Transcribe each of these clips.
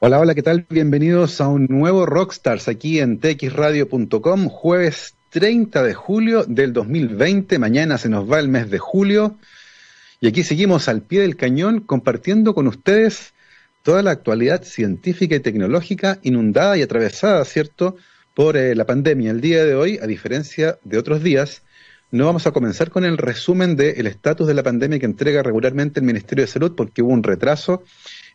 Hola, hola, ¿qué tal? Bienvenidos a un nuevo Rockstars aquí en txradio.com, jueves 30 de julio del 2020. Mañana se nos va el mes de julio. Y aquí seguimos al pie del cañón compartiendo con ustedes toda la actualidad científica y tecnológica inundada y atravesada, ¿cierto?, por eh, la pandemia. El día de hoy, a diferencia de otros días, no vamos a comenzar con el resumen del estatus de la pandemia que entrega regularmente el Ministerio de Salud porque hubo un retraso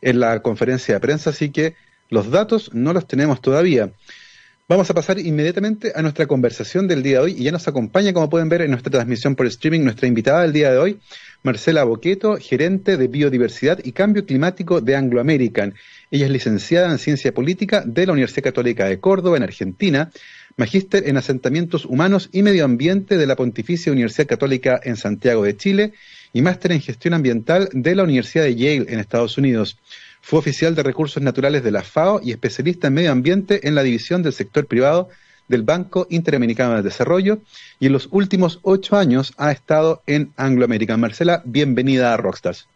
en la conferencia de prensa, así que los datos no los tenemos todavía. Vamos a pasar inmediatamente a nuestra conversación del día de hoy y ya nos acompaña, como pueden ver en nuestra transmisión por streaming, nuestra invitada del día de hoy, Marcela Boqueto, gerente de Biodiversidad y Cambio Climático de Anglo American. Ella es licenciada en Ciencia Política de la Universidad Católica de Córdoba, en Argentina, magíster en Asentamientos Humanos y Medio Ambiente de la Pontificia Universidad Católica en Santiago de Chile y máster en Gestión Ambiental de la Universidad de Yale en Estados Unidos. Fue oficial de Recursos Naturales de la FAO y especialista en Medio Ambiente en la División del Sector Privado del Banco Interamericano de Desarrollo y en los últimos ocho años ha estado en Anglo American. Marcela, bienvenida a Rockstars.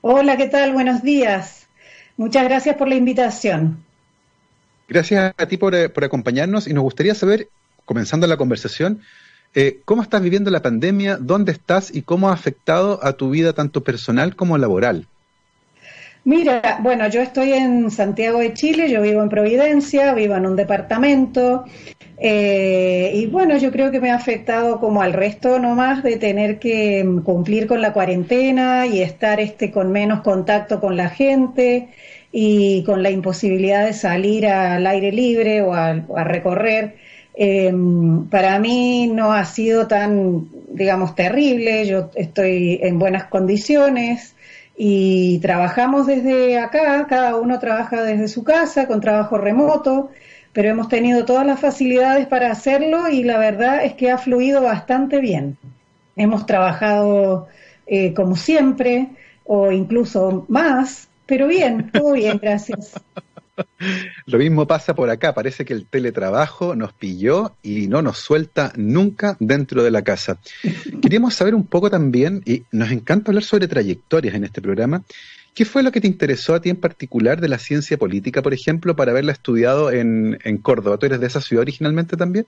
Hola, ¿qué tal? Buenos días. Muchas gracias por la invitación. Gracias a ti por, eh, por acompañarnos y nos gustaría saber, comenzando la conversación, eh, ¿cómo estás viviendo la pandemia? ¿Dónde estás y cómo ha afectado a tu vida tanto personal como laboral? Mira, bueno, yo estoy en Santiago de Chile, yo vivo en Providencia, vivo en un departamento eh, y bueno, yo creo que me ha afectado como al resto nomás de tener que cumplir con la cuarentena y estar este con menos contacto con la gente y con la imposibilidad de salir al aire libre o a, recorrer. Em, para mí no ha sido tan, digamos, terrible, yo estoy en buenas condiciones y trabajamos desde acá, cada uno trabaja desde su casa con trabajo remoto, pero hemos tenido todas las facilidades para hacerlo y la verdad es que ha fluido bastante bien. Hemos trabajado eh, como siempre o incluso más pero bien, todo bien, gracias. Lo mismo pasa por acá, parece que el teletrabajo nos pilló y no nos suelta nunca dentro de la casa. Queríamos saber un poco también, y nos encanta hablar sobre trayectorias en este programa, ¿qué fue lo que te interesó a ti en particular de la ciencia política, por ejemplo, para haberla estudiado en, Córdoba? ¿Tú eres de esa ciudad originalmente también?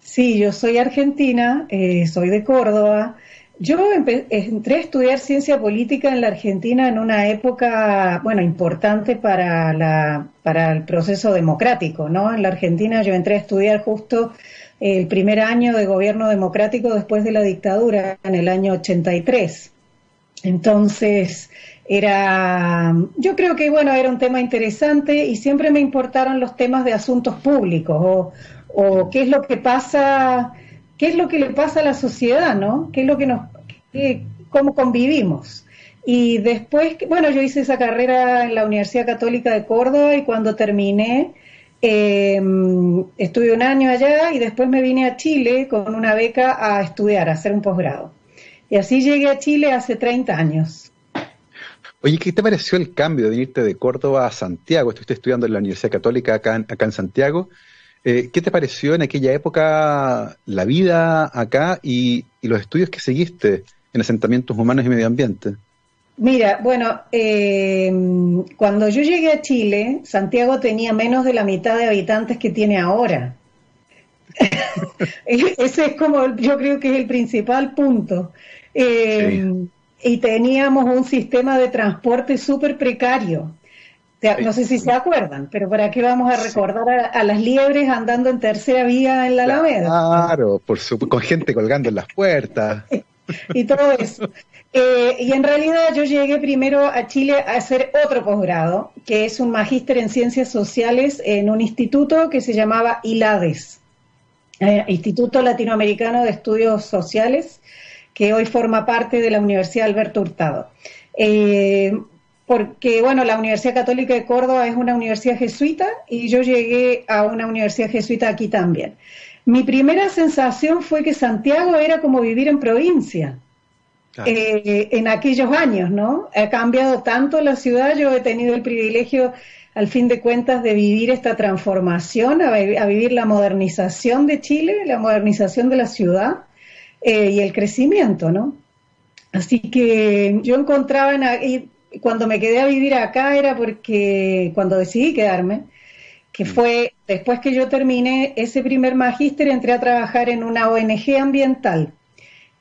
Sí, yo soy argentina, eh, soy de Córdoba. Yo entré a estudiar ciencia política en la Argentina en una época, bueno, importante para, la, para el proceso democrático, ¿no? En la Argentina yo entré a estudiar justo el primer año de gobierno democrático después de la dictadura, en el año 83. Entonces, era, yo creo que, bueno, era un tema interesante y siempre me importaron los temas de asuntos públicos o, o qué es lo que pasa qué es lo que le pasa a la sociedad, ¿no? ¿Qué es lo que nos, cómo convivimos? Y después, bueno, yo hice esa carrera en la Universidad Católica de Córdoba y cuando terminé, em, estuve un año allá y después me vine a Chile con una beca a estudiar, a hacer un posgrado. Y así llegué a Chile hace 30 años. Oye, ¿qué te pareció el cambio de irte de Córdoba a Santiago? Estuviste estudiando en la Universidad Católica acá en Santiago eh, ¿Qué te pareció en aquella época la vida acá y, los estudios que seguiste en asentamientos humanos y medio ambiente? Mira, bueno, eh, cuando yo llegué a Chile, Santiago tenía menos de la mitad de habitantes que tiene ahora. Ese es como, yo creo que es el principal punto. Eh, y teníamos un sistema de transporte súper precario. No sé si se acuerdan, pero ¿para qué vamos a recordar a, las liebres andando en tercera vía en la Alameda? Claro, por con gente colgando en las puertas. y todo eso. Eh, y en realidad yo llegué primero a Chile a hacer otro posgrado, que es un magíster en ciencias sociales en un instituto que se llamaba ILADES, eh, Instituto Latinoamericano de Estudios Sociales, que hoy forma parte de la Universidad Alberto Hurtado. Eh, porque, bueno, la Universidad Católica de Córdoba es una universidad jesuita y yo llegué a una universidad jesuita aquí también. Mi primera sensación fue que Santiago era como vivir en provincia. Eh, en aquellos años, ¿no? Ha cambiado tanto la ciudad, yo he tenido el privilegio, al fin de cuentas, de vivir esta transformación, a, vivir la modernización de Chile, la modernización de la ciudad eh, y el crecimiento, ¿no? Así que yo encontraba en, cuando me quedé a vivir acá era porque cuando decidí quedarme, que mm. fue después que yo terminé ese primer magíster, entré a trabajar en una ONG ambiental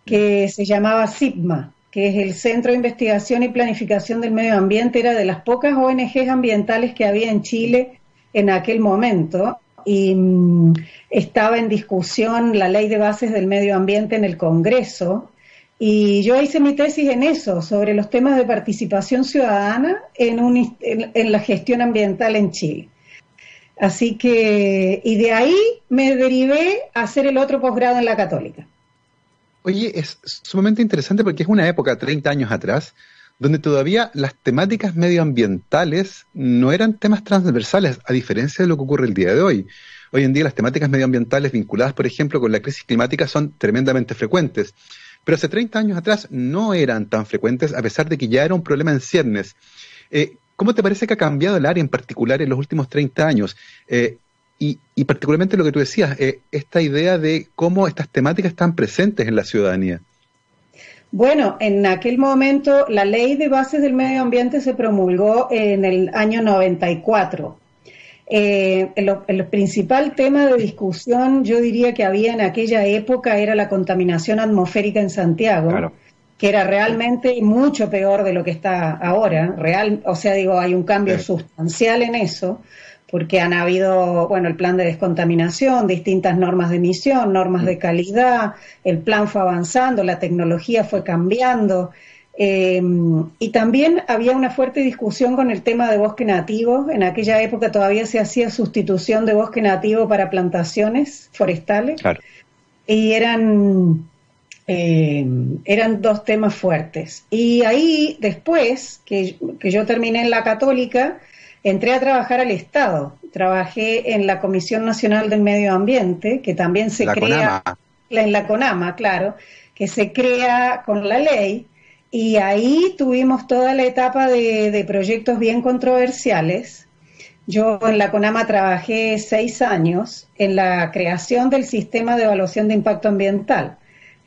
que se llamaba SIPMA, que es el Centro de Investigación y Planificación del Medio Ambiente, era de las pocas ONGs ambientales que había en Chile en aquel momento y mm, estaba en discusión la ley de bases del medio ambiente en el Congreso y yo hice mi tesis en eso, sobre los temas de participación ciudadana en, en, la gestión ambiental en Chile. Así que, y de ahí me derivé a hacer el otro posgrado en la católica. Oye, es sumamente interesante porque es una época, 30 años atrás, donde todavía las temáticas medioambientales no eran temas transversales, a diferencia de lo que ocurre el día de hoy. Hoy en día las temáticas medioambientales vinculadas, por ejemplo, con la crisis climática son tremendamente frecuentes. Pero hace 30 años atrás no eran tan frecuentes, a pesar de que ya era un problema en ciernes. Eh, ¿Cómo te parece que ha cambiado el área en particular en los últimos 30 años? Eh, y, particularmente lo que tú decías, eh, esta idea de cómo estas temáticas están presentes en la ciudadanía. Bueno, en aquel momento la ley de bases del medio ambiente se promulgó en el año 94 eh, el, principal tema de discusión, yo diría que había en aquella época, era la contaminación atmosférica en Santiago, que era realmente mucho peor de lo que está ahora. Real, o sea, digo, hay un cambio sustancial en eso, porque han habido, bueno, el plan de descontaminación, distintas normas de emisión, normas de calidad, el plan fue avanzando, la tecnología fue cambiando. Em, y también había una fuerte discusión con el tema de bosque nativo. En aquella época todavía se hacía sustitución de bosque nativo para plantaciones forestales. Y eran, em, eran dos temas fuertes. Y ahí después, que, yo terminé en la católica, entré a trabajar al Estado. Trabajé en la Comisión Nacional del Medio Ambiente, que también se crea... En la CONAMA, claro, que se crea con la ley y ahí tuvimos toda la etapa de, proyectos bien controversiales. Yo en la CONAMA trabajé seis años en la creación del sistema de evaluación de impacto ambiental.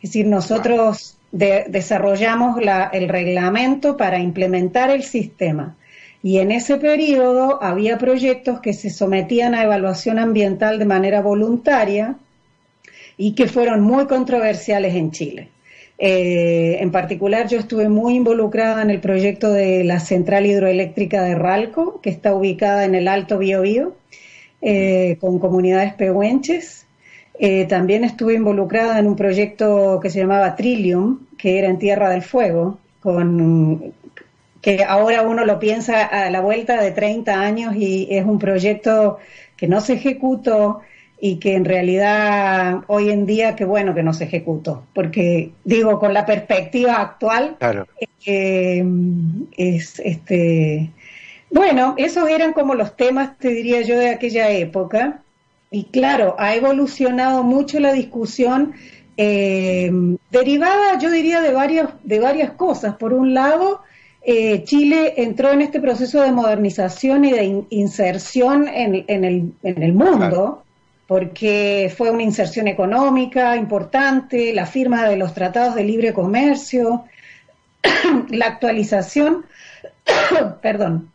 Es decir, nosotros desarrollamos el reglamento para implementar el sistema. Y en ese periodo había proyectos que se sometían a evaluación ambiental de manera voluntaria y que fueron muy controversiales en Chile. Eh, en particular, yo estuve muy involucrada en el proyecto de la central hidroeléctrica de Ralco, que está ubicada en el Alto Biobío, eh, con comunidades pehuenches. Eh, también estuve involucrada en un proyecto que se llamaba Trillium, que era en Tierra del Fuego, con, que ahora uno lo piensa a la vuelta de 30 años y es un proyecto que no se ejecutó, y que en realidad hoy en día qué bueno que no se ejecutó, porque digo, con la perspectiva actual, eh, es este bueno, esos eran como los temas, te diría yo, de aquella época. Y claro, ha evolucionado mucho la discusión eh, derivada, yo diría, de varias, de varias cosas. Por un lado, eh, Chile entró en este proceso de modernización y de inserción en, en, el, en el mundo porque fue una inserción económica importante, la firma de los tratados de libre comercio, la actualización, perdón,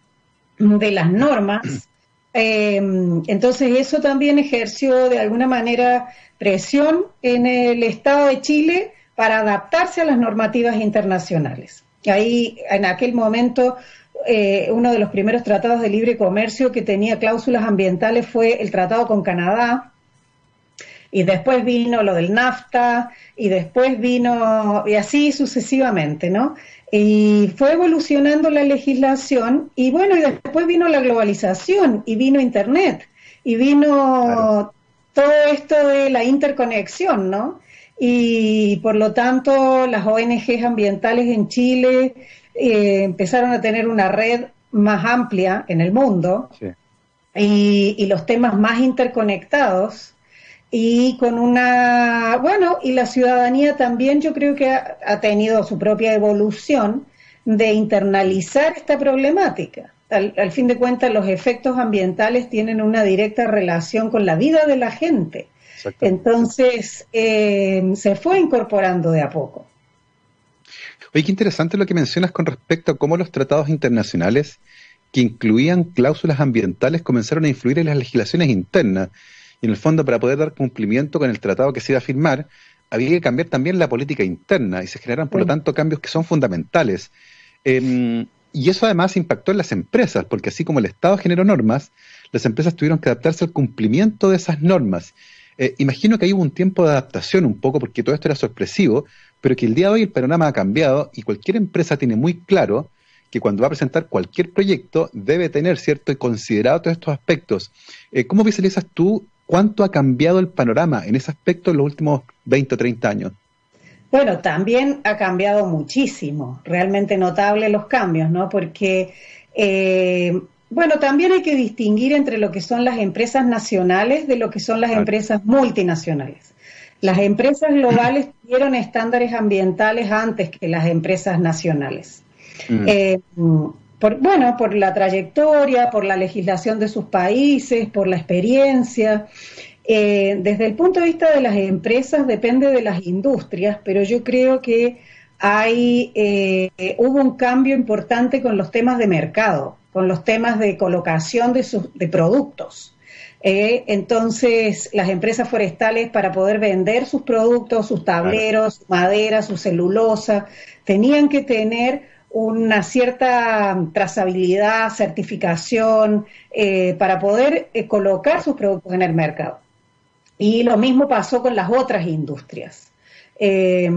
de las normas. Em, entonces eso también ejerció de alguna manera presión en el Estado de Chile para adaptarse a las normativas internacionales. Ahí, en aquel momento, eh, uno de los primeros tratados de libre comercio que tenía cláusulas ambientales fue el tratado con Canadá, y después vino lo del NAFTA, y después vino, y así sucesivamente, ¿no? Y fue evolucionando la legislación, y bueno, y después vino la globalización, y vino Internet, y vino todo esto de la interconexión, ¿no? Y por lo tanto, las ONGs ambientales en Chile eh, empezaron a tener una red más amplia en el mundo y, los temas más interconectados y con una, bueno, y la ciudadanía también yo creo que ha, tenido su propia evolución de internalizar esta problemática. Al, fin de cuentas, los efectos ambientales tienen una directa relación con la vida de la gente. Entonces, eh, se fue incorporando de a poco. Oye, qué interesante lo que mencionas con respecto a cómo los tratados internacionales que incluían cláusulas ambientales comenzaron a influir en las legislaciones internas. Y en el fondo, para poder dar cumplimiento con el tratado que se iba a firmar, había que cambiar también la política interna y se generan, por lo tanto, cambios que son fundamentales. Em, y eso además impactó en las empresas, porque así como el Estado generó normas, las empresas tuvieron que adaptarse al cumplimiento de esas normas. Eh, imagino que ahí hubo un tiempo de adaptación un poco, porque todo esto era sorpresivo, pero que el día de hoy el panorama ha cambiado y cualquier empresa tiene muy claro que cuando va a presentar cualquier proyecto debe tener cierto y considerado todos estos aspectos. Eh, ¿Cómo visualizas tú cuánto ha cambiado el panorama en ese aspecto en los últimos 20 o 30 años? Bueno, también ha cambiado muchísimo, realmente notable los cambios, ¿no? Porque, eh, bueno, también hay que distinguir entre lo que son las empresas nacionales de lo que son las empresas multinacionales. Las empresas globales tuvieron estándares ambientales antes que las empresas nacionales. Mm. Eh, por, bueno, por la trayectoria, por la legislación de sus países, por la experiencia. Eh, desde el punto de vista de las empresas depende de las industrias, pero yo creo que hay eh, hubo un cambio importante con los temas de mercado, con los temas de colocación de, sus, de productos. Eh, entonces, las empresas forestales para poder vender sus productos, sus tableros, su madera, su celulosa, tenían que tener una cierta trazabilidad, certificación, eh, para poder eh, colocar sus productos en el mercado. Y lo mismo pasó con las otras industrias. Eh,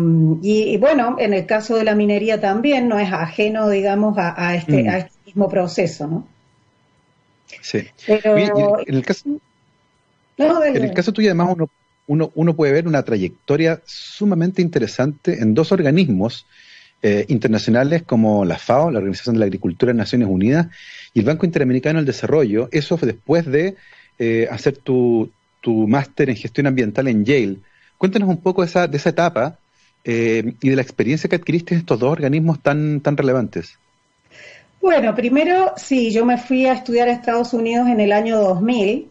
y, bueno, en el caso de la minería también no es ajeno, digamos, a, este, mm. este, mismo proceso, ¿no? Sí. Pero, en el caso, en el caso tuyo, además, uno, uno, uno puede ver una trayectoria sumamente interesante en dos organismos eh, internacionales como la FAO, la Organización de la Agricultura de Naciones Unidas, y el Banco Interamericano del Desarrollo, eso fue después de eh, hacer tu, tu máster en gestión ambiental en Yale. Cuéntanos un poco de esa, de esa etapa eh, y de la experiencia que adquiriste en estos dos organismos tan, tan relevantes. Bueno, primero, sí, yo me fui a estudiar a Estados Unidos en el año 2000.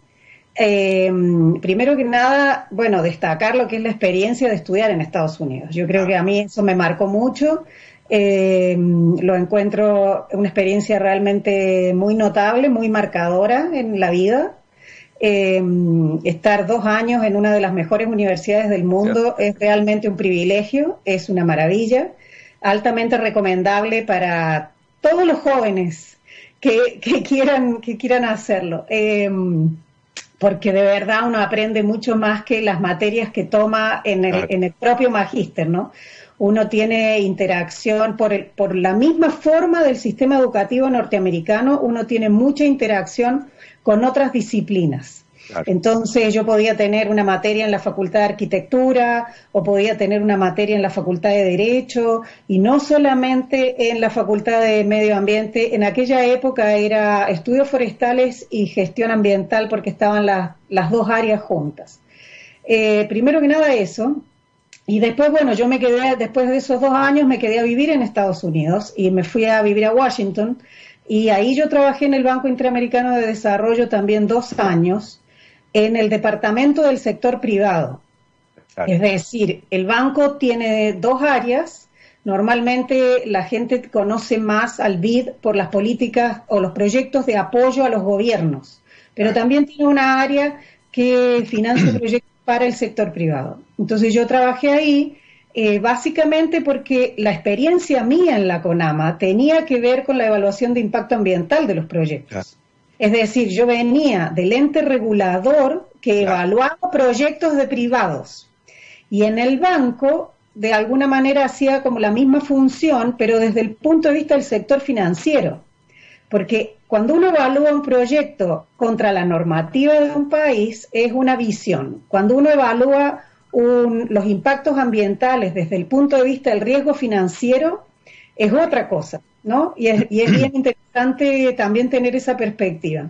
primero que nada, bueno, destacar lo que es la experiencia de estudiar en Estados Unidos. Yo creo que a mí eso me marcó mucho. Eh, lo encuentro una experiencia realmente muy notable, muy marcadora en la vida. Eh, estar dos años en una de las mejores universidades del mundo es realmente un privilegio, es una maravilla, altamente recomendable para todos los jóvenes que, quieran, que quieran hacerlo. Eh, porque de verdad uno aprende mucho más que las materias que toma en el, en el propio magíster, ¿no? uno tiene interacción por, por la misma forma del sistema educativo norteamericano, uno tiene mucha interacción con otras disciplinas. Entonces yo podía tener una materia en la Facultad de Arquitectura o podía tener una materia en la Facultad de Derecho y no solamente en la Facultad de Medio Ambiente. En aquella época era estudios forestales y gestión ambiental porque estaban las dos áreas juntas. Eh, primero que nada eso, y después, bueno, yo me quedé, después de esos dos años, me quedé a vivir en Estados Unidos y me fui a vivir a Washington. Y ahí yo trabajé en el Banco Interamericano de Desarrollo también dos años en el departamento del sector privado. Es decir, el banco tiene dos áreas. Normalmente la gente conoce más al BID por las políticas o los proyectos de apoyo a los gobiernos, pero también tiene una área que financia proyectos para el sector privado. Entonces yo trabajé ahí eh, básicamente porque la experiencia mía en la CONAMA tenía que ver con la evaluación de impacto ambiental de los proyectos. Es decir, yo venía del ente regulador que evaluaba proyectos de privados. Y en el banco, de alguna manera, hacía como la misma función, pero desde el punto de vista del sector financiero. Porque cuando uno evalúa un proyecto contra la normativa de un país, es una visión. Cuando uno evalúa los impactos ambientales desde el punto de vista del riesgo financiero, es otra cosa, ¿no? Y es, y es bien interesante también tener esa perspectiva.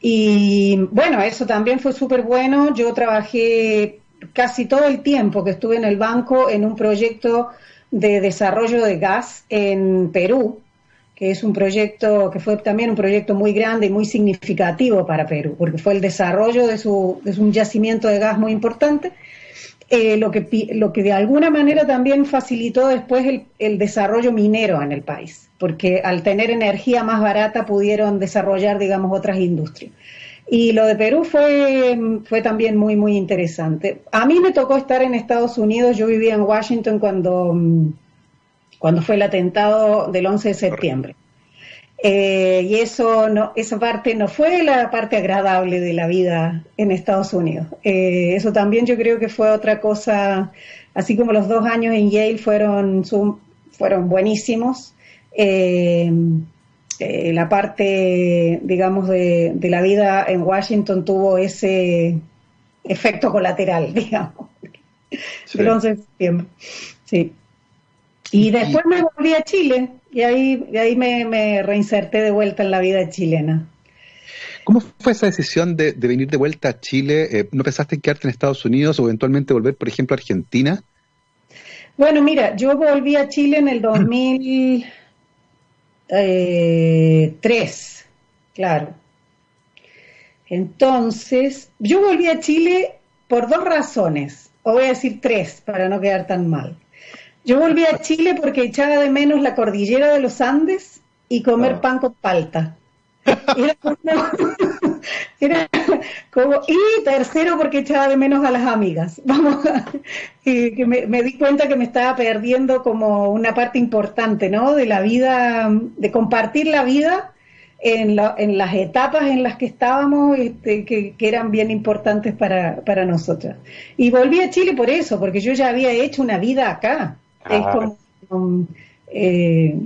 Y bueno, eso también fue súper bueno. Yo trabajé casi todo el tiempo que estuve en el banco en un proyecto de desarrollo de gas en Perú, que es un proyecto que fue también un proyecto muy grande y muy significativo para Perú, porque fue el desarrollo de, su, de un yacimiento de gas muy importante. Eh, lo, que, lo que de alguna manera también facilitó después el, el, desarrollo minero en el país, porque al tener energía más barata pudieron desarrollar, digamos, otras industrias. Y lo de Perú fue, fue también muy, muy interesante. A mí me tocó estar en Estados Unidos, yo vivía en Washington cuando, cuando fue el atentado del 11 de septiembre. Eh, y eso no, esa parte no fue la parte agradable de la vida en Estados Unidos. Eh, eso también yo creo que fue otra cosa, así como los dos años en Yale fueron, fueron buenísimos. Eh, la parte, digamos, de, de, la vida en Washington tuvo ese efecto colateral, digamos, del 11 de septiembre. Sí. Y después me volví a Chile y ahí, y ahí me, reinserté de vuelta en la vida chilena. ¿Cómo fue esa decisión de, venir de vuelta a Chile? Eh, ¿No pensaste en quedarte en Estados Unidos o eventualmente volver, por ejemplo, a Argentina? Bueno, mira, yo volví a Chile en el 2003, eh, claro. Entonces, yo volví a Chile por dos razones, o voy a decir tres para no quedar tan mal. Yo volví a Chile porque echaba de menos la cordillera de los Andes y comer ah. pan con palta. Era como, y tercero porque echaba de menos a las amigas. Vamos, y que me, di cuenta que me estaba perdiendo como una parte importante, ¿no? De la vida, de compartir la vida en, en las etapas en las que estábamos, este, que, eran bien importantes para, para nosotras. Y volví a Chile por eso, porque yo ya había hecho una vida acá. Es como eh,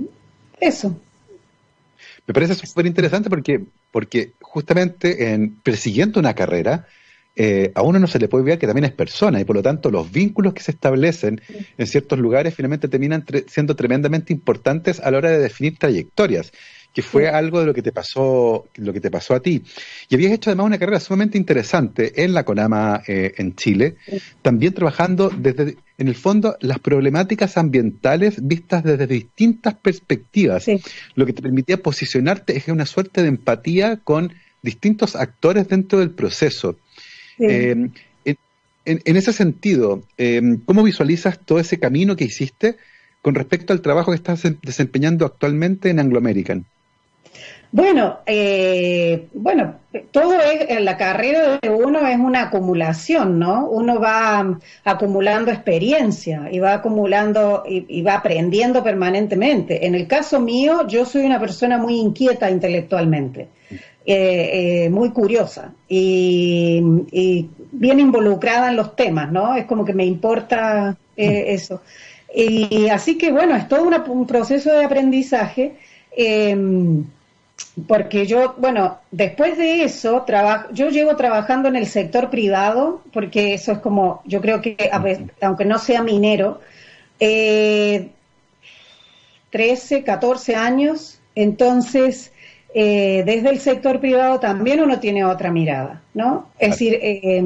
eso. Me parece súper interesante porque, porque justamente en persiguiendo una carrera, eh, a uno no se le puede ver que también es persona y por lo tanto los vínculos que se establecen en ciertos lugares finalmente terminan siendo tremendamente importantes a la hora de definir trayectorias que fue algo de lo que te pasó, lo que te pasó a ti. Y habías hecho además una carrera sumamente interesante en la CONAMA eh, en Chile, también trabajando desde, en el fondo, las problemáticas ambientales vistas desde distintas perspectivas, lo que te permitía posicionarte es una suerte de empatía con distintos actores dentro del proceso. Eh, en, ese sentido, eh, ¿cómo visualizas todo ese camino que hiciste con respecto al trabajo que estás desempeñando actualmente en Anglo American? Bueno, eh, bueno, todo es, en la carrera de uno es una acumulación, ¿no? Uno va acumulando experiencia y va acumulando y, va aprendiendo permanentemente. En el caso mío, yo soy una persona muy inquieta intelectualmente, eh, eh, muy curiosa y, bien involucrada en los temas, ¿no? Es como que me importa eso. Y así que, bueno, es todo un proceso de aprendizaje porque yo, bueno, después de eso, trabajo, yo llevo trabajando en el sector privado, porque eso es como, yo creo que, aunque no sea minero, eh, 13, 14 años, entonces, eh, desde el sector privado también uno tiene otra mirada, ¿no? Es decir, eh,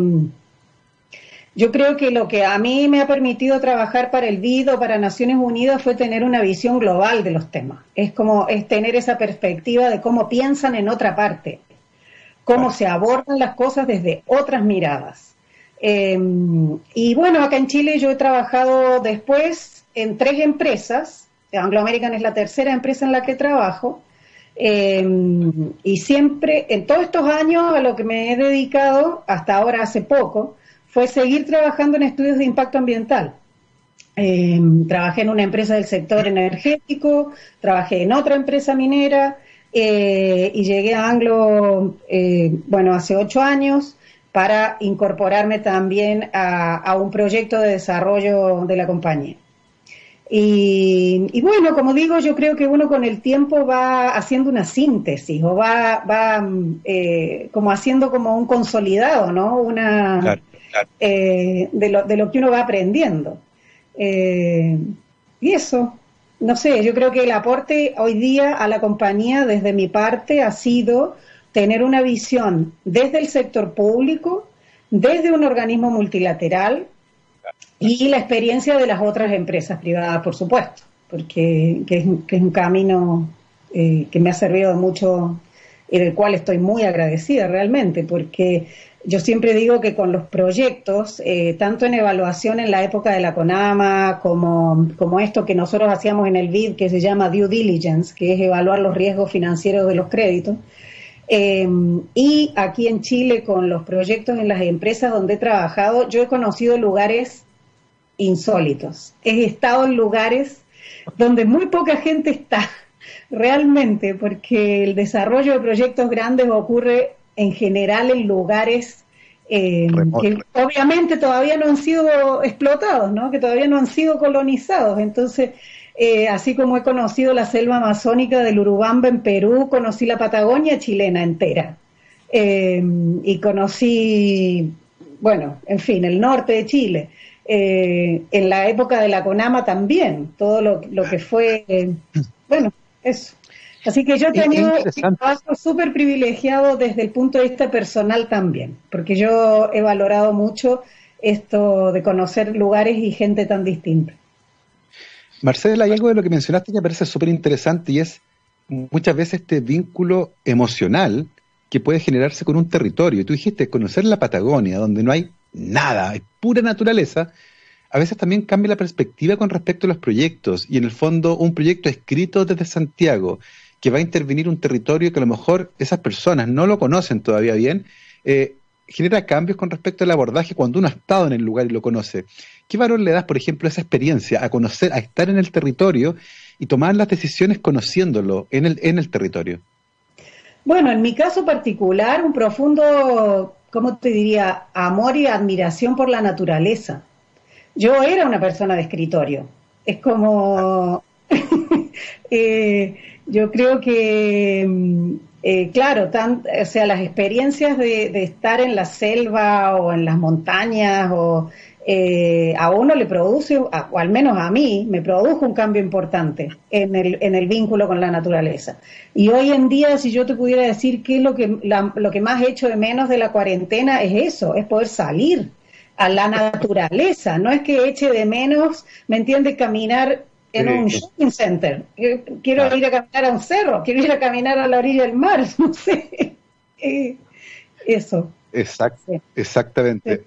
yo creo que lo que a mí me ha permitido trabajar para el BID o para Naciones Unidas fue tener una visión global de los temas. Es como es tener esa perspectiva de cómo piensan en otra parte, cómo se abordan las cosas desde otras miradas. Em, y bueno, acá en Chile yo he trabajado después en tres empresas. Anglo American es la tercera empresa en la que trabajo. Em, y siempre, en todos estos años, a lo que me he dedicado, hasta ahora hace poco, fue seguir trabajando en estudios de impacto ambiental. Em, trabajé en una empresa del sector energético, trabajé en otra empresa minera eh, y llegué a Anglo, eh, bueno, hace ocho años para incorporarme también a, un proyecto de desarrollo de la compañía. Y, bueno, como digo, yo creo que uno con el tiempo va haciendo una síntesis o va, va eh, como haciendo como un consolidado, ¿no? Una, eh, de, lo, de, lo, que uno va aprendiendo. Eh, y eso, no sé, yo creo que el aporte hoy día a la compañía desde mi parte ha sido tener una visión desde el sector público, desde un organismo multilateral y la experiencia de las otras empresas privadas, por supuesto, porque que es, un camino eh, que me ha servido mucho y del cual estoy muy agradecida realmente, porque yo siempre digo que con los proyectos, eh, tanto en evaluación en la época de la CONAMA, como, como esto que nosotros hacíamos en el BID, que se llama due diligence, que es evaluar los riesgos financieros de los créditos, eh, y aquí en Chile con los proyectos en las empresas donde he trabajado, yo he conocido lugares insólitos. He estado en lugares donde muy poca gente está, realmente, porque el desarrollo de proyectos grandes ocurre en general en lugares eh, que obviamente todavía no han sido explotados, ¿no? que todavía no han sido colonizados. Entonces, eh, así como he conocido la selva amazónica del Urubamba en Perú, conocí la Patagonia chilena entera. Eh, y conocí, bueno, en fin, el norte de Chile. en la época de la CONAMA también, todo lo, lo que fue, bueno, eso. Así que yo he tenido un trabajo súper privilegiado desde el punto de vista personal también, porque yo he valorado mucho esto de conocer lugares y gente tan distinta. Marcela, hay algo de lo que mencionaste que me parece súper interesante y es muchas veces este vínculo emocional que puede generarse con un territorio. Tú dijiste conocer la Patagonia, donde no hay nada, es pura naturaleza. A veces también cambia la perspectiva con respecto a los proyectos y en el fondo un proyecto escrito desde Santiago que va a intervenir un territorio que a lo mejor esas personas no lo conocen todavía bien, eh, genera cambios con respecto al abordaje cuando uno ha estado en el lugar y lo conoce. ¿Qué valor le das, por ejemplo, a esa experiencia, a conocer, a estar en el territorio y tomar las decisiones conociéndolo en el, en el territorio? Bueno, en mi caso particular, un profundo, ¿cómo te diría?, amor y admiración por la naturaleza. Yo era una persona de escritorio. Es como... eh, yo creo que, mm, eh, claro, tan, o sea, las experiencias de, estar en la selva o en las montañas o eh, a uno le produce, o al menos a mí, me produjo un cambio importante en el, en el vínculo con la naturaleza. Y hoy en día, si yo te pudiera decir qué es lo que, lo que más he hecho de menos de la cuarentena, es eso, es poder salir a la naturaleza. No es que eche de menos, ¿me entiendes? Caminar en un shopping center. Quiero ir a caminar a un cerro, quiero ir a caminar a la orilla del mar, no sé. Eso. Exacto, Exactamente.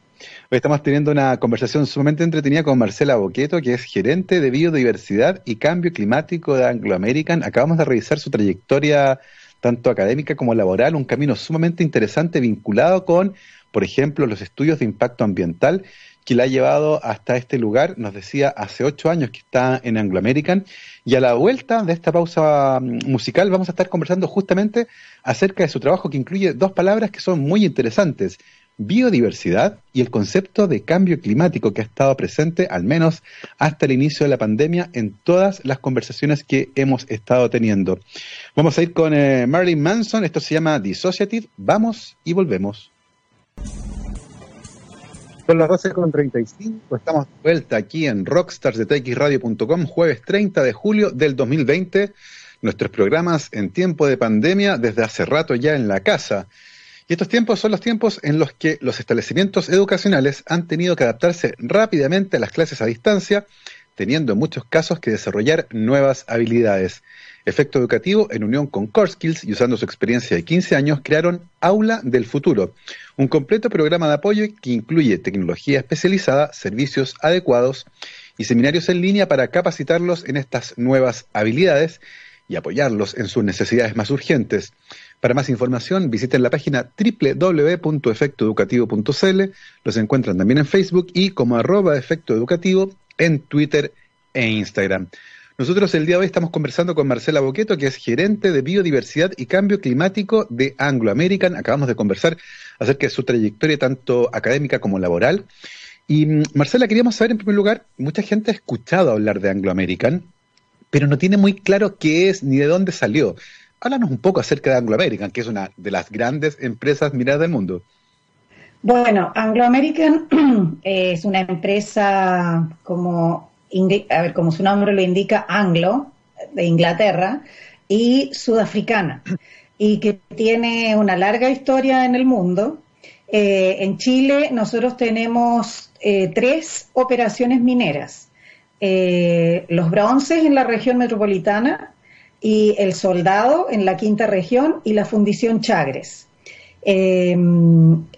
Hoy estamos teniendo una conversación sumamente entretenida con Marcela Boqueto, que es gerente de biodiversidad y cambio climático de Anglo American. Acabamos de revisar su trayectoria tanto académica como laboral, un camino sumamente interesante vinculado con, por ejemplo, los estudios de impacto ambiental que la ha llevado hasta este lugar. Nos decía hace ocho años que está en Anglo American. Y a la vuelta de esta pausa mm, musical vamos a estar conversando justamente acerca de su trabajo que incluye dos palabras que son muy interesantes. Biodiversidad y el concepto de cambio climático que ha estado presente al menos hasta el inicio de la pandemia en todas las conversaciones que hemos estado teniendo. Vamos a ir con eh, Marilyn Manson, esto se llama Dissociative, vamos y volvemos. Son las 12 con 35, estamos de vuelta aquí en rockstarsdetxradio.com, jueves 30 de julio del 2020. Nuestros programas en tiempo de pandemia desde hace rato ya en la casa. Y estos tiempos son los tiempos en los que los establecimientos educacionales han tenido que adaptarse rápidamente a las clases a distancia, teniendo en muchos casos que desarrollar nuevas habilidades. Efecto Educativo, en unión con Core Skills y usando su experiencia de 15 años, crearon Aula del Futuro, un completo programa de apoyo que incluye tecnología especializada, servicios adecuados y seminarios en línea para capacitarlos en estas nuevas habilidades y apoyarlos en sus necesidades más urgentes. Para más información, visiten la página www.efectoeducativo.cl. Los encuentran también en Facebook y como arroba efecto educativo en Twitter e Instagram. Nosotros el día de hoy estamos conversando con Marcela Boqueto, que es gerente de biodiversidad y cambio climático de Anglo American. Acabamos de conversar acerca de su trayectoria tanto académica como laboral. Y mm, Marcela, queríamos saber en primer lugar, mucha gente ha escuchado hablar de Anglo American, pero no tiene muy claro qué es ni de dónde salió. Háblanos un poco acerca de Anglo American, que es una de las grandes empresas miradas del mundo. Bueno, Anglo American es una empresa como a ver, como su nombre lo indica, anglo, de Inglaterra, y sudafricana, y que tiene una larga historia en el mundo. Eh, en Chile nosotros tenemos eh, tres operaciones mineras. Eh, los bronces en la región metropolitana y El Soldado en la quinta región y la Fundición Chagres.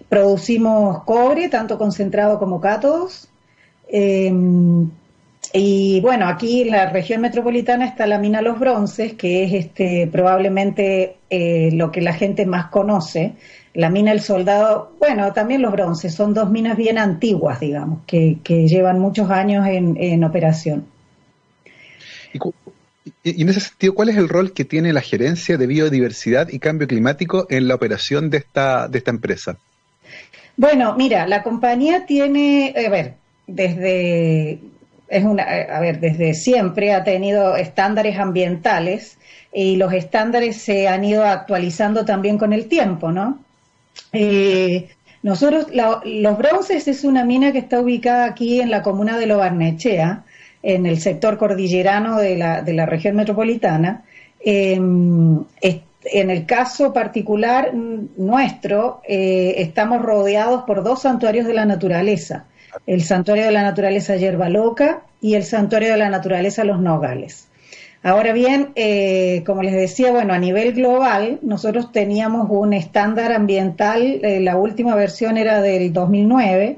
producimos cobre, tanto concentrado como cátodos. Y bueno, aquí en la región metropolitana está la mina Los Bronces, que es este, probablemente eh, lo que la gente más conoce. La mina El Soldado, bueno, también Los Bronces, son dos minas bien antiguas, digamos, que, llevan muchos años en, operación. Y, en ese sentido, ¿cuál es el rol que tiene la gerencia de biodiversidad y cambio climático en la operación de esta, de esta empresa? Bueno, mira, la compañía tiene, a ver, desde es una, eh, a ver, desde siempre ha tenido estándares ambientales y los estándares se han ido actualizando también con el tiempo, ¿no? Eh, nosotros, Los Bronces es una mina que está ubicada aquí en la comuna de Lo Barnechea, en el sector cordillerano de la, de la región metropolitana. Em, en el caso particular nuestro, eh, estamos rodeados por dos santuarios de la naturaleza el Santuario de la Naturaleza Yerba Loca y el Santuario de la Naturaleza Los Nogales. Ahora bien, eh, como les decía, bueno, a nivel global, nosotros teníamos un estándar ambiental, eh, la última versión era del 2009,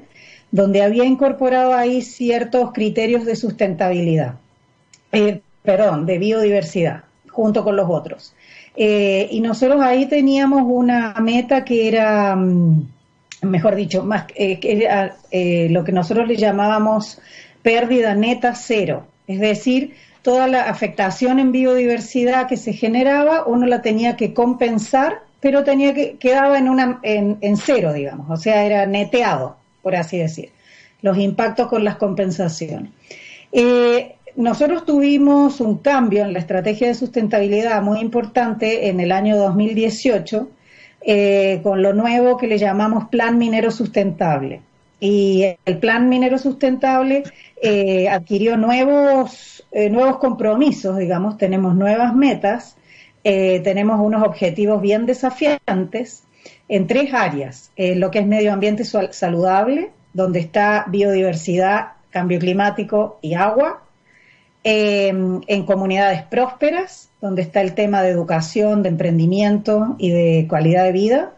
donde había incorporado ahí ciertos criterios de sustentabilidad, eh, perdón, de biodiversidad, junto con los otros. y nosotros ahí teníamos una meta que era... Mm, mejor dicho, más eh, eh, lo que nosotros le llamábamos pérdida neta cero, es decir, toda la afectación en biodiversidad que se generaba, uno la tenía que compensar, pero tenía que quedaba en una en, cero, digamos, o sea, era neteado, por así decir, los impactos con las compensaciones. Eh, nosotros tuvimos un cambio en la estrategia de sustentabilidad muy importante en el año 2018 eh, con lo nuevo que le llamamos Plan Minero Sustentable. Y el Plan Minero Sustentable eh, adquirió nuevos, eh, nuevos compromisos, digamos, tenemos nuevas metas, tenemos unos objetivos bien desafiantes en tres áreas, lo que es medio ambiente saludable, donde está biodiversidad, cambio climático y agua, en comunidades prósperas, donde está el tema de educación, de emprendimiento y de calidad de vida.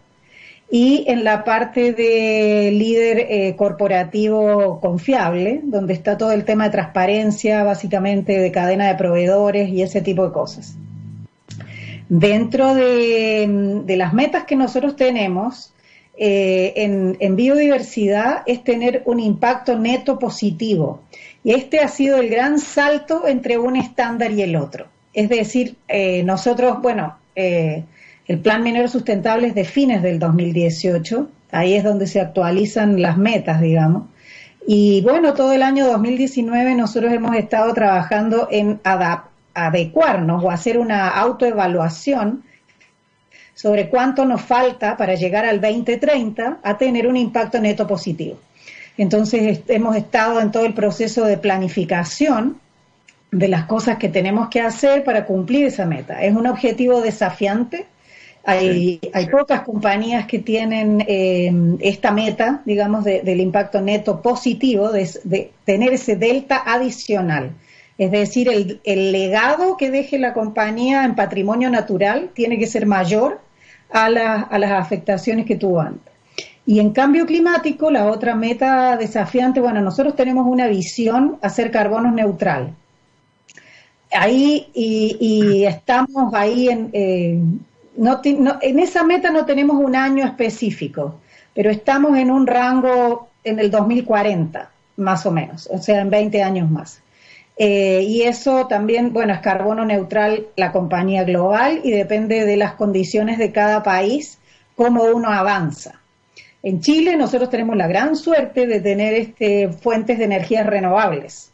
Y en la parte de líder eh, corporativo confiable, donde está todo el tema de transparencia, básicamente de cadena de proveedores y ese tipo de cosas. Dentro de, las metas que nosotros tenemos eh, en biodiversidad es tener un impacto neto positivo. Y este ha sido el gran salto entre un estándar y el otro. Es decir, eh, nosotros, bueno, eh, el Plan Minero Sustentable es de fines del 2018, ahí es donde se actualizan las metas, digamos. Y bueno, todo el año 2019 nosotros hemos estado trabajando en adecuarnos o hacer una autoevaluación sobre cuánto nos falta para llegar al 2030 a tener un impacto neto positivo. Entonces hemos estado en todo el proceso de planificación de las cosas que tenemos que hacer para cumplir esa meta. Es un objetivo desafiante. Hay, hay pocas compañías que tienen eh, esta meta, digamos, del impacto neto positivo, de, tener ese delta adicional. Es decir, el, el, legado que deje la compañía en patrimonio natural tiene que ser mayor a, a las afectaciones que tuvo antes. Y en cambio climático, la otra meta desafiante, bueno, nosotros tenemos una visión a ser carbono neutral ahí y, estamos ahí en, eh, no, en esa meta no tenemos un año específico, pero estamos en un rango en el 2040, más o menos, o sea, en 20 años más. Eh, y eso también, bueno, es carbono neutral la compañía global y depende de las condiciones de cada país, cómo uno avanza. En Chile nosotros tenemos la gran suerte de tener este, fuentes de energías renovables.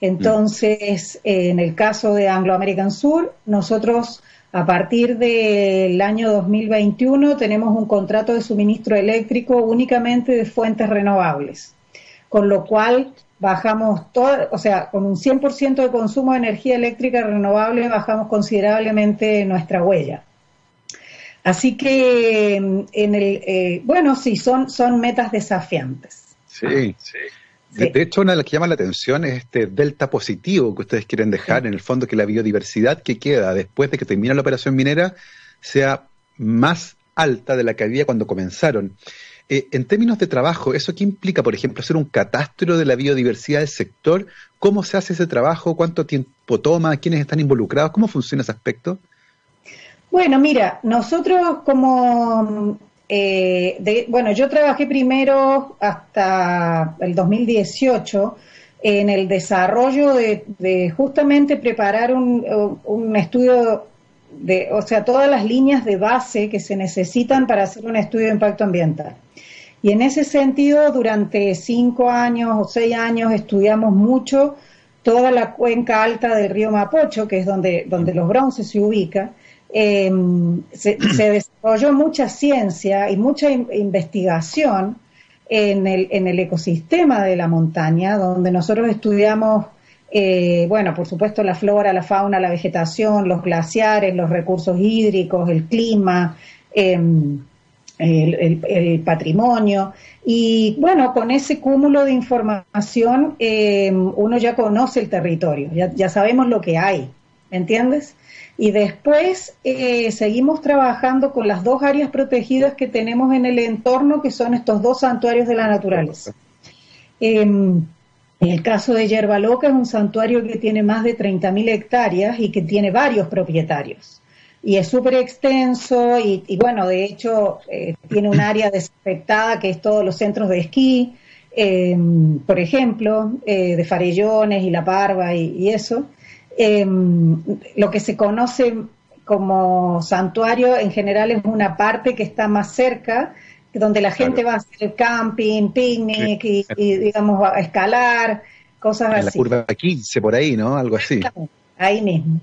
Entonces, en el caso de Anglo American Sur, nosotros a partir del año 2021 tenemos un contrato de suministro eléctrico únicamente de fuentes renovables, con lo cual bajamos o sea, con un 100% de consumo de energía eléctrica renovable bajamos considerablemente nuestra huella. Así que, en el, eh, bueno, sí, son, son metas desafiantes. Sí, sí. De, hecho, una de las que llama la atención es este delta positivo que ustedes quieren dejar, en el fondo que la biodiversidad que queda después de que termina la operación minera sea más alta de la que había cuando comenzaron. Eh, en términos de trabajo, ¿eso qué implica, por ejemplo, hacer un catastro de la biodiversidad del sector? ¿Cómo se hace ese trabajo? ¿Cuánto tiempo toma? ¿Quiénes están involucrados? ¿Cómo funciona ese aspecto? Bueno, mira, nosotros como eh, bueno, yo trabajé primero hasta el 2018 en el desarrollo de, justamente preparar un, estudio de, o sea, todas las líneas de base que se necesitan para hacer un estudio de impacto ambiental. Y en ese sentido, durante cinco años o seis años estudiamos mucho toda la cuenca alta del río Mapocho, que es donde, donde los bronces se ubican, Em, se, desarrolló mucha ciencia y mucha investigación en el, en el, ecosistema de la montaña, donde nosotros estudiamos, eh, bueno, por supuesto, la flora, la fauna, la vegetación, los glaciares, los recursos hídricos, el clima, em, el, patrimonio. Y bueno, con ese cúmulo de información em, uno ya conoce el territorio, ya, ya sabemos lo que hay, ¿me entiendes? Y después eh, seguimos trabajando con las dos áreas protegidas que tenemos en el entorno, que son estos dos santuarios de la naturaleza. En el caso de Yerba Loca es un santuario que tiene más de 30.000 hectáreas y que tiene varios propietarios. Y es súper extenso y, bueno, de hecho eh, tiene un área desinfectada que es todos los centros de esquí, em, por ejemplo, eh, de Farellones y La Parva y eso. Em, lo que se conoce como santuario en general es una parte que está más cerca, donde la gente va a hacer camping, picnic y, digamos a escalar, cosas en así. La curva 15 por ahí, ¿no? Algo así. Ahí mismo.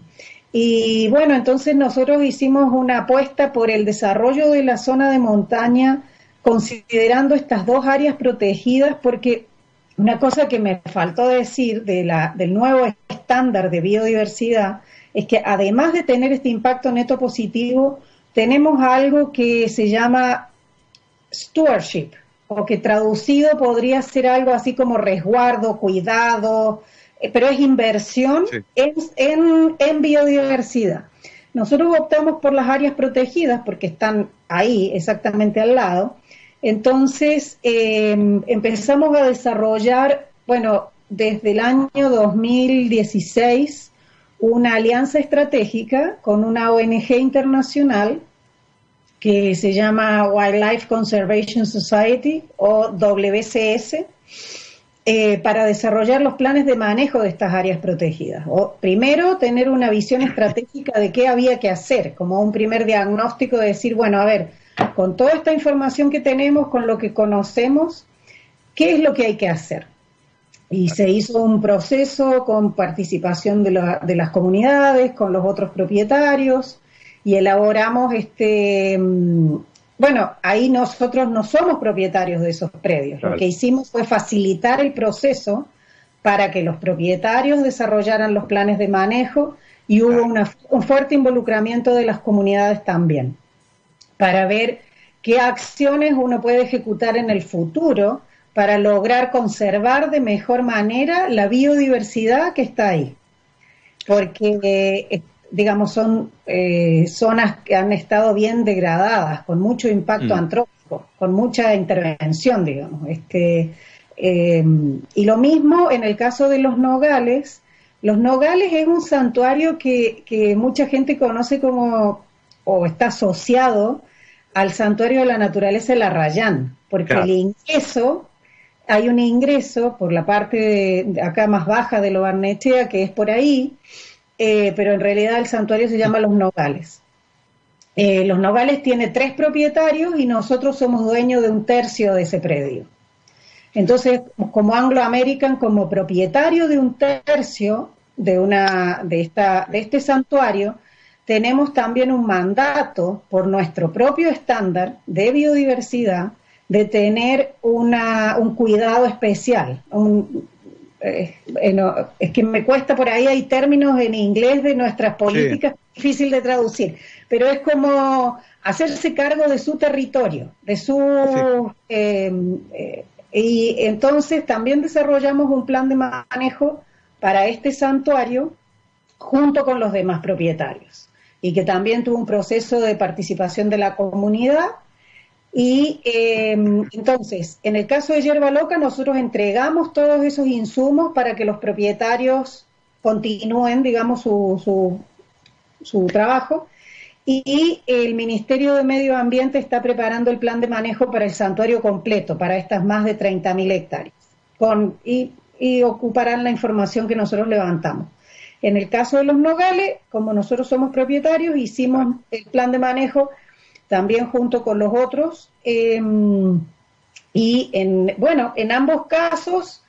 Y bueno, entonces nosotros hicimos una apuesta por el desarrollo de la zona de montaña considerando estas dos áreas protegidas porque una cosa que me faltó decir de la, del nuevo estándar de biodiversidad es que además de tener este impacto neto positivo, tenemos algo que se llama stewardship, o que traducido podría ser algo así como resguardo, cuidado, eh, pero es inversión en, en biodiversidad. Nosotros optamos por las áreas protegidas porque están ahí, exactamente al lado, entonces, em, empezamos a desarrollar, bueno, desde el año 2016, una alianza estratégica con una ONG internacional que se llama Wildlife Conservation Society o WCS, eh, para desarrollar los planes de manejo de estas áreas protegidas. O, primero, tener una visión estratégica de qué había que hacer, como un primer diagnóstico de decir, bueno, a ver, con toda esta información que tenemos, con lo que conocemos, ¿qué es lo que hay que hacer? Y se hizo un proceso con participación de, las comunidades, con los otros propietarios, y elaboramos este, mm, bueno, ahí nosotros no somos propietarios de esos predios. Lo que hicimos fue facilitar el proceso para que los propietarios desarrollaran los planes de manejo y hubo un fuerte involucramiento de las comunidades también para ver qué acciones uno puede ejecutar en el futuro para lograr conservar de mejor manera la biodiversidad que está ahí. Porque, eh, digamos, son eh, zonas que han estado bien degradadas, con mucho impacto mm. antrópico, con mucha intervención, digamos. Este, eh, y lo mismo en el caso de los nogales. Los nogales es un santuario que, que mucha gente conoce como, o está asociado al santuario de la naturaleza de la Rayán, porque el ingreso, hay un ingreso por la parte de, acá más baja de lo Barnechea, que es por ahí, eh, pero en realidad el santuario se llama Los Nogales. Eh, los Nogales tiene tres propietarios y nosotros somos dueños de un tercio de ese predio. Entonces, como Anglo American, como propietario de un tercio de, una, de, esta, de este santuario, tenemos también un mandato por nuestro propio estándar de biodiversidad de tener una, un cuidado especial. Eh, es que me cuesta por ahí, hay términos en inglés de nuestras políticas difícil de traducir, pero es como hacerse cargo de su territorio, de su, eh, eh, Y entonces también desarrollamos un plan de manejo para este santuario junto con los demás propietarios y que también tuvo un proceso de participación de la comunidad. Y em, entonces, en el caso de Yerba Loca, nosotros entregamos todos esos insumos para que los propietarios continúen, digamos, su, su, su trabajo. Y el Ministerio de Medio Ambiente está preparando el plan de manejo para el santuario completo, para estas más de 30.000 hectáreas, con, y, y ocuparán la información que nosotros levantamos. En el caso de los nogales, como nosotros somos propietarios, hicimos el plan de manejo también junto con los otros. Em, y en, bueno, en ambos casos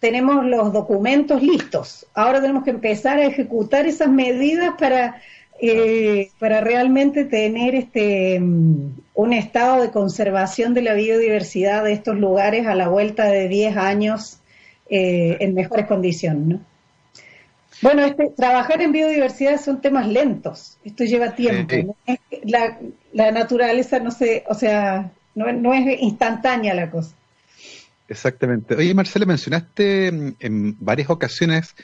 tenemos los documentos listos. Ahora tenemos que empezar a ejecutar esas medidas para, eh, para realmente tener este em, un estado de conservación de la biodiversidad de estos lugares a la vuelta de 10 años eh, en mejores condiciones. ¿no? Bueno, este, trabajar en biodiversidad son temas lentos. Esto lleva tiempo. La, naturaleza no se, o sea, no, es instantánea la cosa. Exactamente. Oye, Marcela, mencionaste en varias ocasiones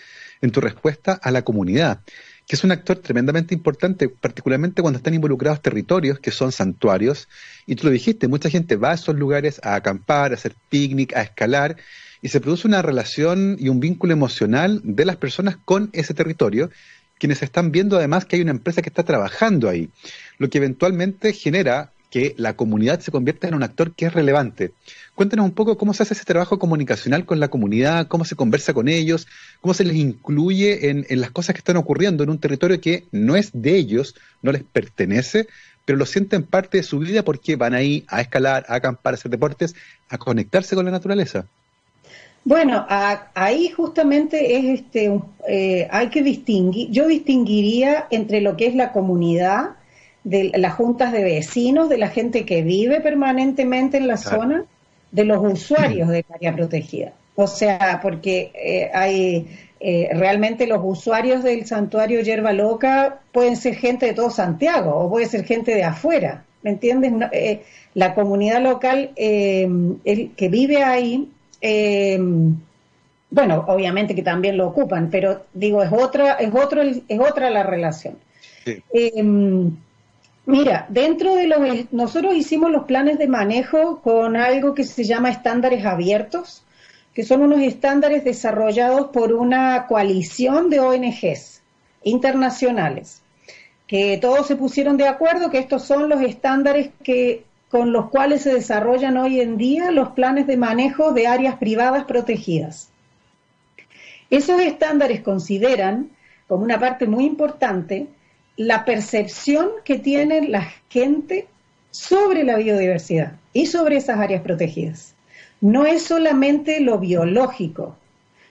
en tu respuesta a la comunidad, que es un actor tremendamente importante, particularmente cuando están involucrados territorios que son santuarios. Y tú lo dijiste, mucha gente va a esos lugares a acampar, a hacer picnic, a escalar, y se produce una relación y un vínculo emocional de las personas con ese territorio, quienes están viendo además que hay una empresa que está trabajando ahí, lo que eventualmente genera que la comunidad se convierta en un actor que es relevante. Cuéntanos un poco cómo se hace ese trabajo comunicacional con la comunidad, cómo se conversa con ellos, cómo se les incluye en, en las cosas que están ocurriendo en un territorio que no es de ellos, no les pertenece, pero lo sienten parte de su vida porque van ahí a escalar, a acampar, a hacer deportes, a conectarse con la naturaleza. Bueno, ahí justamente es este, eh, hay que distinguir, yo distinguiría entre lo que es la comunidad, de las juntas de vecinos, de la gente que vive permanentemente en la zona, de los usuarios del área protegida. O sea, porque eh, hay eh, realmente los usuarios del santuario Yerba Loca pueden ser gente de todo Santiago o puede ser gente de afuera, ¿me entiendes? la comunidad local el que vive ahí eh, bueno, obviamente que también lo ocupan, pero digo, es otra, es otro, es otra la relación. Eh, mira, dentro de los, nosotros hicimos los planes de manejo con algo que se llama estándares abiertos, que son unos estándares desarrollados por una coalición de ONGs internacionales, que todos se pusieron de acuerdo que estos son los estándares que con los cuales se desarrollan hoy en día los planes de manejo de áreas privadas protegidas. Esos estándares consideran como una parte muy importante la percepción que tiene la gente sobre la biodiversidad y sobre esas áreas protegidas. No es solamente lo biológico,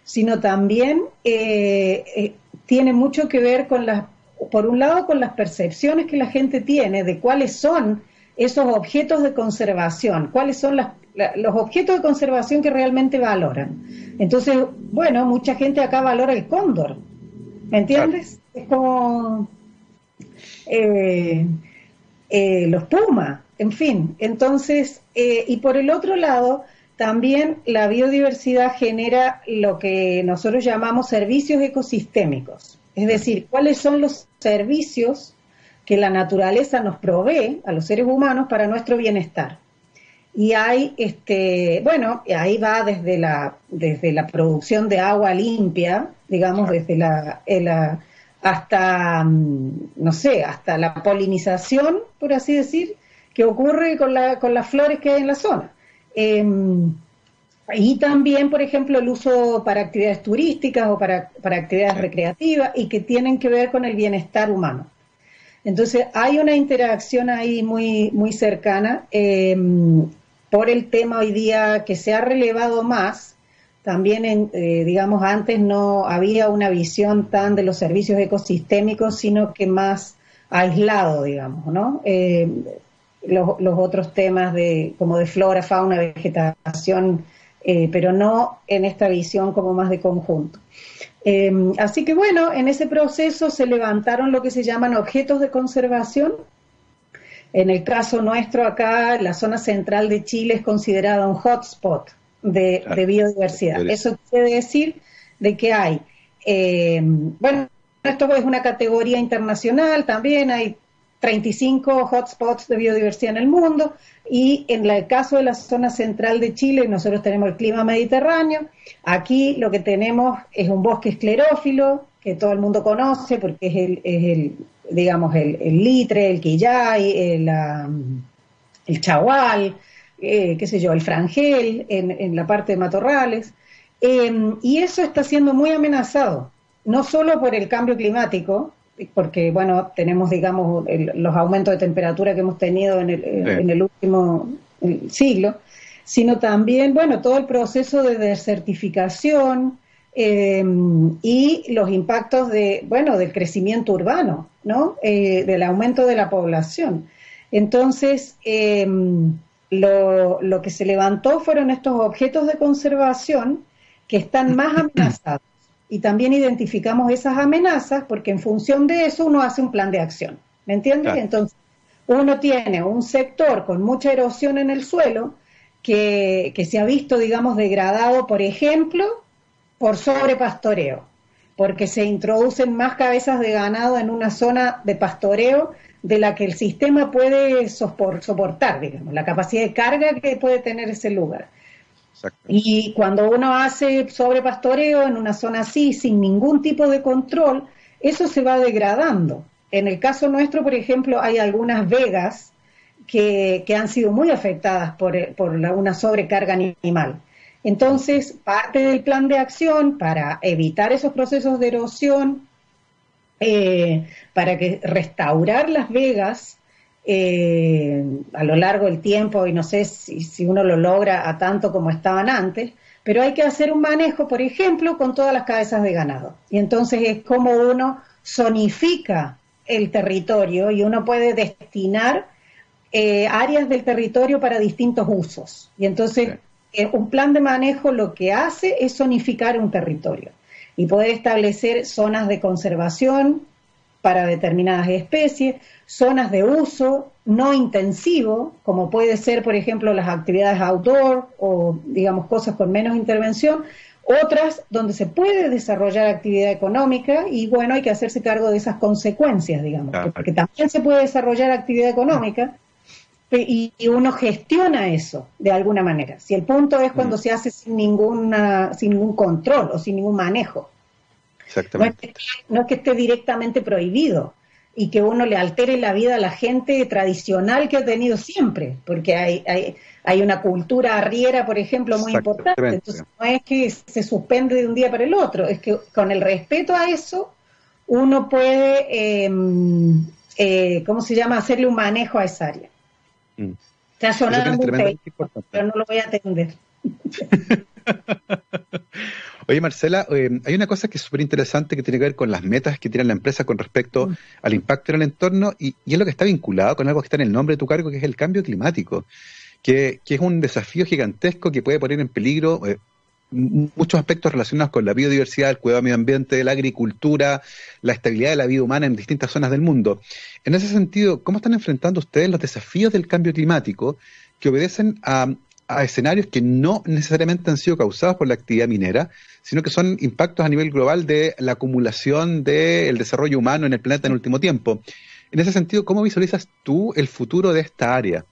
sino también eh, eh, tiene mucho que ver con las, por un lado, con las percepciones que la gente tiene de cuáles son esos objetos de conservación, cuáles son los objetos de conservación que realmente valoran. Entonces, bueno, mucha gente acá valora el cóndor, ¿me entiendes? Es como eh, eh, los pumas, en fin. Entonces, eh, y por el otro lado, también la biodiversidad genera lo que nosotros llamamos servicios ecosistémicos, es decir, cuáles son los servicios que la naturaleza nos provee a los seres humanos para nuestro bienestar. Y hay, este, bueno, ahí va desde la, desde la producción de agua limpia, digamos, desde la, hasta, mm, no sé, hasta la polinización, por así decir, que ocurre con, la, con las flores que hay en la zona. Em, y también, por ejemplo, el uso para actividades turísticas o para, para actividades recreativas y que tienen que ver con el bienestar humano. Entonces, hay una interacción ahí muy, muy cercana em, por el tema hoy día que se ha relevado más. También, en, eh, digamos, antes no había una visión tan de los servicios ecosistémicos, sino que más aislado, digamos, ¿no? Em, los, otros temas de, como de flora, fauna, vegetación, eh, pero no en esta visión como más de conjunto. Em, así que bueno, en ese proceso se levantaron lo que se llaman objetos de conservación. En el caso nuestro acá, la zona central de Chile es considerada un hotspot de, biodiversidad. Eso quiere decir de que hay, eh, bueno, esto es una categoría internacional también, hay 35 hotspots de biodiversidad en el mundo y en el caso de la zona central de Chile nosotros tenemos el clima mediterráneo. Aquí lo que tenemos es un bosque esclerófilo que todo el mundo conoce porque es el, es el digamos, el, litre, el quillay, el, el chagual, eh, qué sé yo, el frangel en, la parte de matorrales. Em, y eso está siendo muy amenazado, no solo por el cambio climático, porque, bueno, tenemos, digamos, los aumentos de temperatura que hemos tenido en el, en el último siglo, sino también, bueno, todo el proceso de desertificación em, y los impactos de, bueno, del crecimiento urbano, ¿no? Eh, del aumento de la población. Entonces, lo, lo que se levantó fueron estos objetos de conservación que están más amenazados y también identificamos esas amenazas porque en función de eso uno hace un plan de acción. ¿Me entiendes? Entonces, uno tiene un sector con mucha erosión en el suelo que, que se ha visto, digamos, degradado, por ejemplo, por sobrepastoreo, porque se introducen más cabezas de ganado en una zona de pastoreo de la que el sistema puede soportar, digamos, la capacidad de carga que puede tener ese lugar. Y cuando uno hace sobrepastoreo en una zona así, sin ningún tipo de control, eso se va degradando. En el caso nuestro, por ejemplo, hay algunas vegas que, han sido muy afectadas por, una sobrecarga animal. Entonces, parte del plan de acción para evitar esos procesos de erosión, eh, para que restaurar las vegas eh, a lo largo del tiempo y no sé si, uno lo logra a tanto como estaban antes, pero hay que hacer un manejo, por ejemplo, con todas las cabezas de ganado. Y entonces es como uno zonifica el territorio y uno puede destinar eh, áreas del territorio para distintos usos. Y entonces eh, un plan de manejo lo que hace es zonificar un territorio y poder establecer zonas de conservación, para determinadas especies, zonas de uso no intensivo, como puede ser, por ejemplo, las actividades outdoor o, digamos, cosas con menos intervención, otras donde se puede desarrollar actividad económica y, bueno, hay que hacerse cargo de esas consecuencias, digamos, porque también se puede desarrollar actividad económica y, uno gestiona eso de alguna manera. Si el punto es cuando mm. se hace sin, ninguna, sin ningún control o sin ningún manejo. Exactamente. No es, que, esté directamente prohibido y que uno le altere la vida a la gente tradicional que ha tenido siempre, porque hay, hay, hay una cultura arriera, por ejemplo, muy importante. Entonces, no es que se suspende de un día para el otro, es que con el respeto a eso, uno puede, em, eh, ¿cómo se llama?, hacerle un manejo a esa área. Mm. Está sonando muy pero no lo voy a atender. Oye, Marcela, eh, hay una cosa que es súper interesante que tiene que ver con las metas que tiene la empresa con respecto mm. al impacto en el entorno y, es lo que está vinculado con algo que está en el nombre de tu cargo, que es el cambio climático, que, es un desafío gigantesco que puede poner en peligro eh, muchos aspectos relacionados con la biodiversidad, el cuidado del medio ambiente, la agricultura, la estabilidad de la vida humana en distintas zonas del mundo. En ese sentido, ¿cómo están enfrentando ustedes los desafíos del cambio climático que obedecen a a escenarios que no necesariamente han sido causados por la actividad minera, sino que son impactos a nivel global de la acumulación del desarrollo humano en el planeta en el último tiempo. En ese sentido, ¿cómo visualizas tú el futuro de esta área?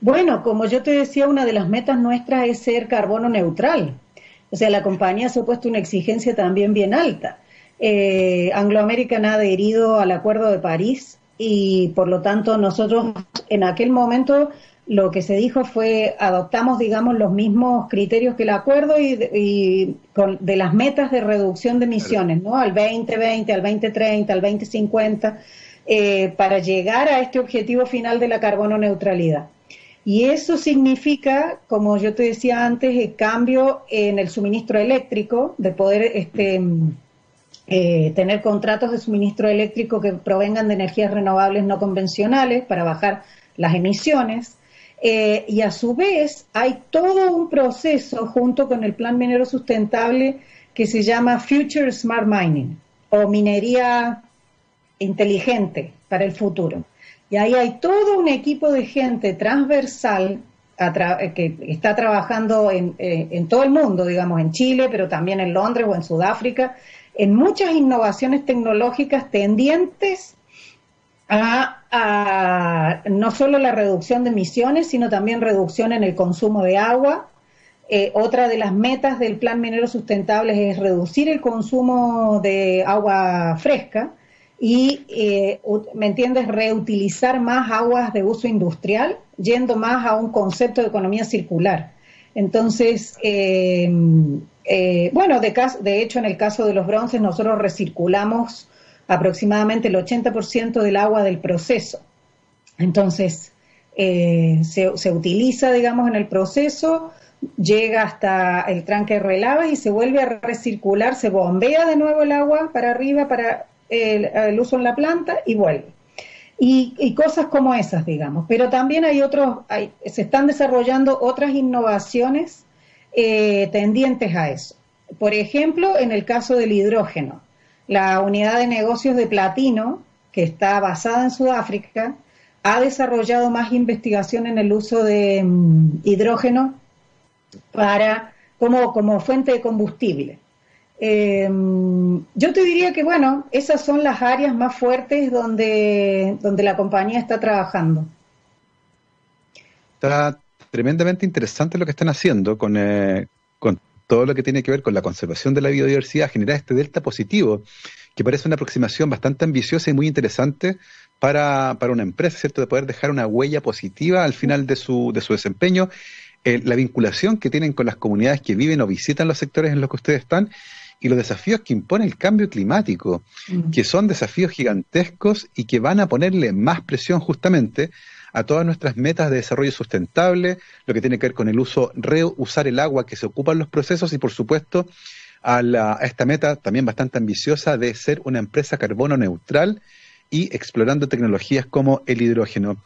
Bueno, como yo te decía, una de las metas nuestras es ser carbono neutral. O sea, la compañía se ha puesto una exigencia también bien alta. Eh, Anglo ha adherido al Acuerdo de París y por lo tanto nosotros en aquel momento lo que se dijo fue adoptamos, digamos, los mismos criterios que el acuerdo y, con, de las metas de reducción de emisiones, ¿no? Al 2020, al 2030, al 2050, eh, para llegar a este objetivo final de la carbono neutralidad. Y eso significa, como yo te decía antes, el cambio en el suministro eléctrico, de poder este, eh, tener contratos de suministro eléctrico que provengan de energías renovables no convencionales para bajar las emisiones eh, y a su vez hay todo un proceso junto con el Plan Minero Sustentable que se llama Future Smart Mining o minería inteligente para el futuro. Y ahí hay todo un equipo de gente transversal que está trabajando en, en todo el mundo, digamos, en Chile, pero también en Londres o en Sudáfrica, en muchas innovaciones tecnológicas tendientes a, no solo la reducción de emisiones, sino también reducción en el consumo de agua. Eh, otra de las metas del Plan Minero Sustentable es reducir el consumo de agua fresca y, eh, ¿me entiendes?, reutilizar más aguas de uso industrial, yendo más a un concepto de economía circular. Entonces, eh, bueno, de, de hecho, en el caso de los bronces, nosotros recirculamos aproximadamente el 80% del agua del proceso. Entonces, eh, se, utiliza, digamos, en el proceso, llega hasta el tranque de relaves y se vuelve a recircular, se bombea de nuevo el agua para arriba para el, uso en la planta y vuelve. Y, cosas como esas, digamos. Pero también hay otros, se están desarrollando otras innovaciones eh, tendientes a eso. Por ejemplo, en el caso del hidrógeno la unidad de negocios de Platino, que está basada en Sudáfrica, ha desarrollado más investigación en el uso de mm, hidrógeno para como, como fuente de combustible. Em, yo te diría que, bueno, esas son las áreas más fuertes donde, donde la compañía está trabajando. Está tremendamente interesante lo que están haciendo con, eh, con todo lo que tiene que ver con la conservación de la biodiversidad, generar este delta positivo, que parece una aproximación bastante ambiciosa y muy interesante para, una empresa, ¿cierto? De poder dejar una huella positiva al final de su, de su desempeño, eh, la vinculación que tienen con las comunidades que viven o visitan los sectores en los que ustedes están y los desafíos que impone el cambio climático, mm. que son desafíos gigantescos y que van a ponerle más presión justamente a todas nuestras metas de desarrollo sustentable, lo que tiene que ver con el uso, reusar el agua que se ocupa en los procesos y, por supuesto, a, esta meta también bastante ambiciosa de ser una empresa carbono neutral y explorando tecnologías como el hidrógeno.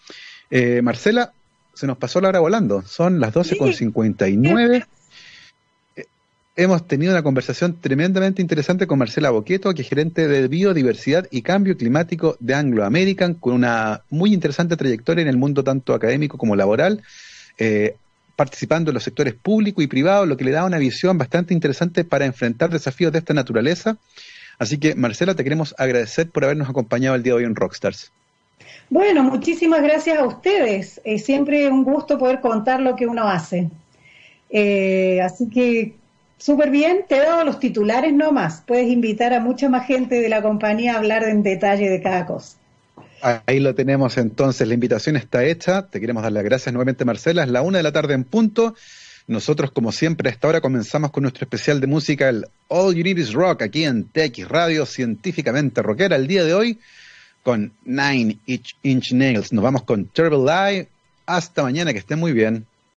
Eh, Marcela, se nos pasó la hora volando, son las 12.59 hemos tenido una conversación tremendamente interesante con Marcela Boqueto, que es gerente de Biodiversidad y Cambio Climático de Anglo American, con una muy interesante trayectoria en el mundo tanto académico como laboral, eh, participando en los sectores público y privado, lo que le da una visión bastante interesante para enfrentar desafíos de esta naturaleza. Así que, Marcela, te queremos agradecer por habernos acompañado el día de hoy en Rockstars. Bueno, muchísimas gracias a ustedes. Es siempre un gusto poder contar lo que uno hace. Eh, así que Súper bien, te he dado los titulares nomás. Puedes invitar a mucha más gente de la compañía a hablar en detalle de cada cosa. Ahí lo tenemos entonces, la invitación está hecha. Te queremos dar las gracias nuevamente, Marcela. Es la una de la tarde en punto. Nosotros, como siempre, a esta hora comenzamos con nuestro especial de música, el All You Need Is Rock, aquí en TX Radio, científicamente rockera. El día de hoy, con Nine Inch, Nails. Nos vamos con Terrible Lie. Hasta mañana, que estén muy bien.